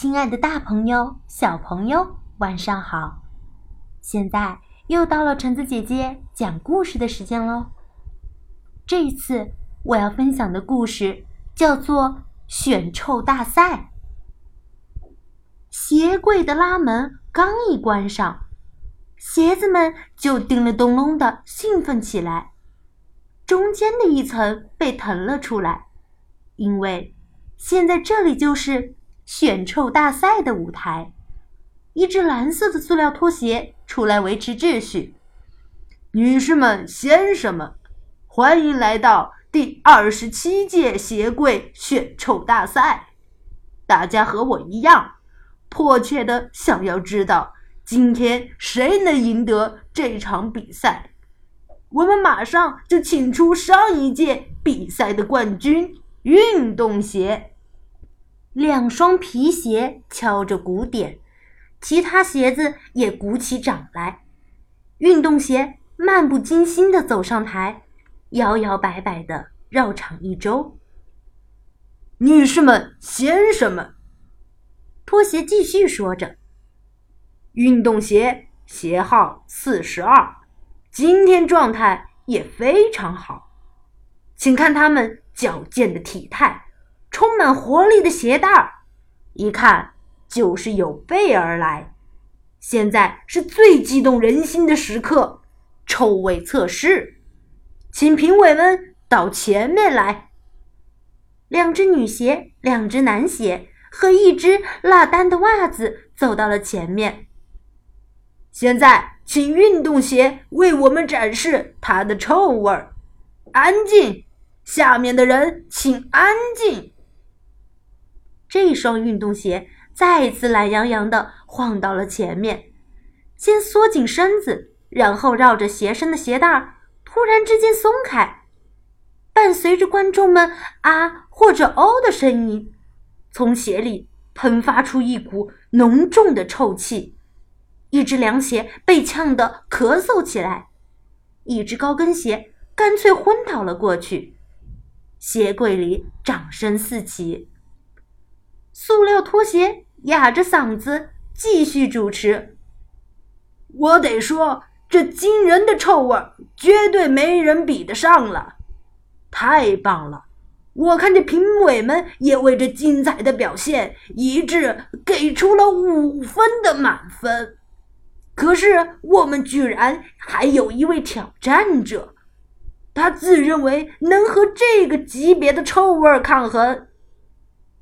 亲爱的大朋友、小朋友，晚上好！现在又到了橙子姐姐讲故事的时间喽。这一次我要分享的故事叫做《选臭大赛》。鞋柜的拉门刚一关上，鞋子们就叮了咚隆的兴奋起来。中间的一层被腾了出来，因为现在这里就是选臭大赛的舞台。一只蓝色的塑料拖鞋出来维持秩序。女士们、先生们，欢迎来到第二十七届鞋柜选臭大赛。大家和我一样，迫切的想要知道今天谁能赢得这场比赛。我们马上就请出上一届比赛的冠军——运动鞋。两双皮鞋敲着鼓点，其他鞋子也鼓起掌来。运动鞋漫不经心地走上台，摇摇摆摆地绕场一周。女士们、先生们，拖鞋继续说着：“运动鞋鞋号四十二。”今天状态也非常好，请看他们矫健的体态，充满活力的鞋带儿，一看就是有备而来。现在是最激动人心的时刻——臭味测试，请评委们到前面来。两只女鞋、两只男鞋和一只落单的袜子走到了前面。现在。请运动鞋为我们展示它的臭味儿。安静，下面的人请安静。这双运动鞋再次懒洋洋地晃到了前面，先缩紧身子，然后绕着鞋身的鞋带儿突然之间松开，伴随着观众们“啊”或者“哦”的声音，从鞋里喷发出一股浓重的臭气。一只凉鞋被呛得咳嗽起来，一只高跟鞋干脆昏倒了过去。鞋柜里掌声四起。塑料拖鞋哑着嗓子继续主持：“我得说，这惊人的臭味绝对没人比得上了，太棒了！我看这评委们也为这精彩的表现一致给出了五分的满分。”可是我们居然还有一位挑战者，他自认为能和这个级别的臭味抗衡，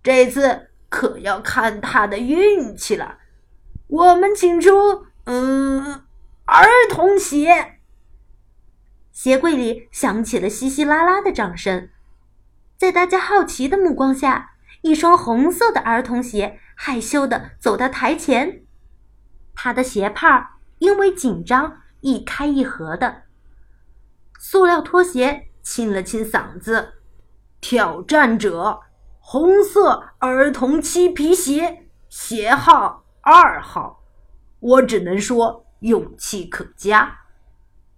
这次可要看他的运气了。我们请出，嗯，儿童鞋。鞋柜里响起了稀稀拉拉的掌声，在大家好奇的目光下，一双红色的儿童鞋害羞地走到台前。他的鞋帕因为紧张一开一合的。塑料拖鞋清了清嗓子：“挑战者，红色儿童漆皮鞋，鞋号二号。我只能说勇气可嘉。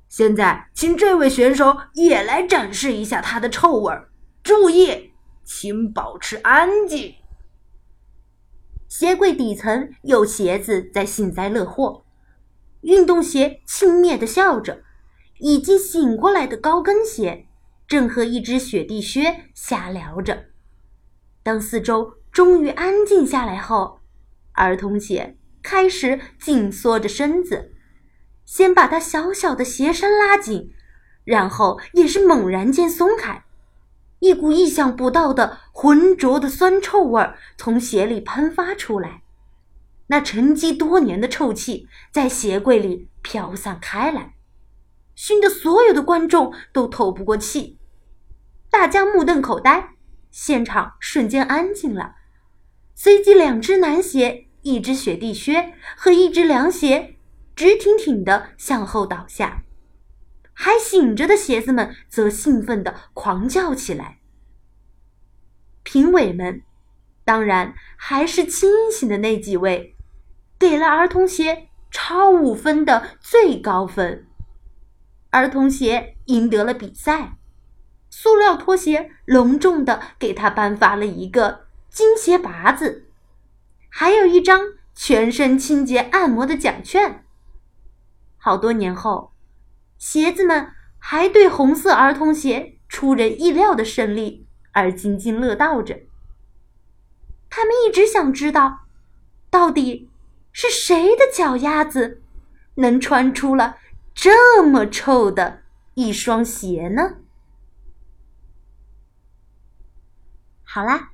现在，请这位选手也来展示一下他的臭味儿。注意，请保持安静。”鞋柜底层有鞋子在幸灾乐祸，运动鞋轻蔑地笑着，已经醒过来的高跟鞋正和一只雪地靴瞎聊着。当四周终于安静下来后，儿童鞋开始紧缩着身子，先把它小小的鞋身拉紧，然后也是猛然间松开。一股意想不到的浑浊的酸臭味儿从鞋里喷发出来，那沉积多年的臭气在鞋柜里飘散开来，熏得所有的观众都透不过气。大家目瞪口呆，现场瞬间安静了。随即，两只男鞋、一只雪地靴和一只凉鞋直挺挺地向后倒下。还醒着的鞋子们则兴奋地狂叫起来。评委们，当然还是清醒的那几位，给了儿童鞋超五分的最高分。儿童鞋赢得了比赛，塑料拖鞋隆重地给他颁发了一个金鞋拔子，还有一张全身清洁按摩的奖券。好多年后，鞋子们还对红色儿童鞋出人意料的胜利而津津乐道着。他们一直想知道，到底是谁的脚丫子能穿出了这么臭的一双鞋呢？好啦，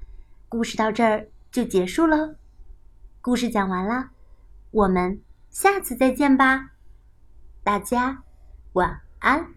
故事到这儿就结束喽。故事讲完了，我们下次再见吧。大家晚安。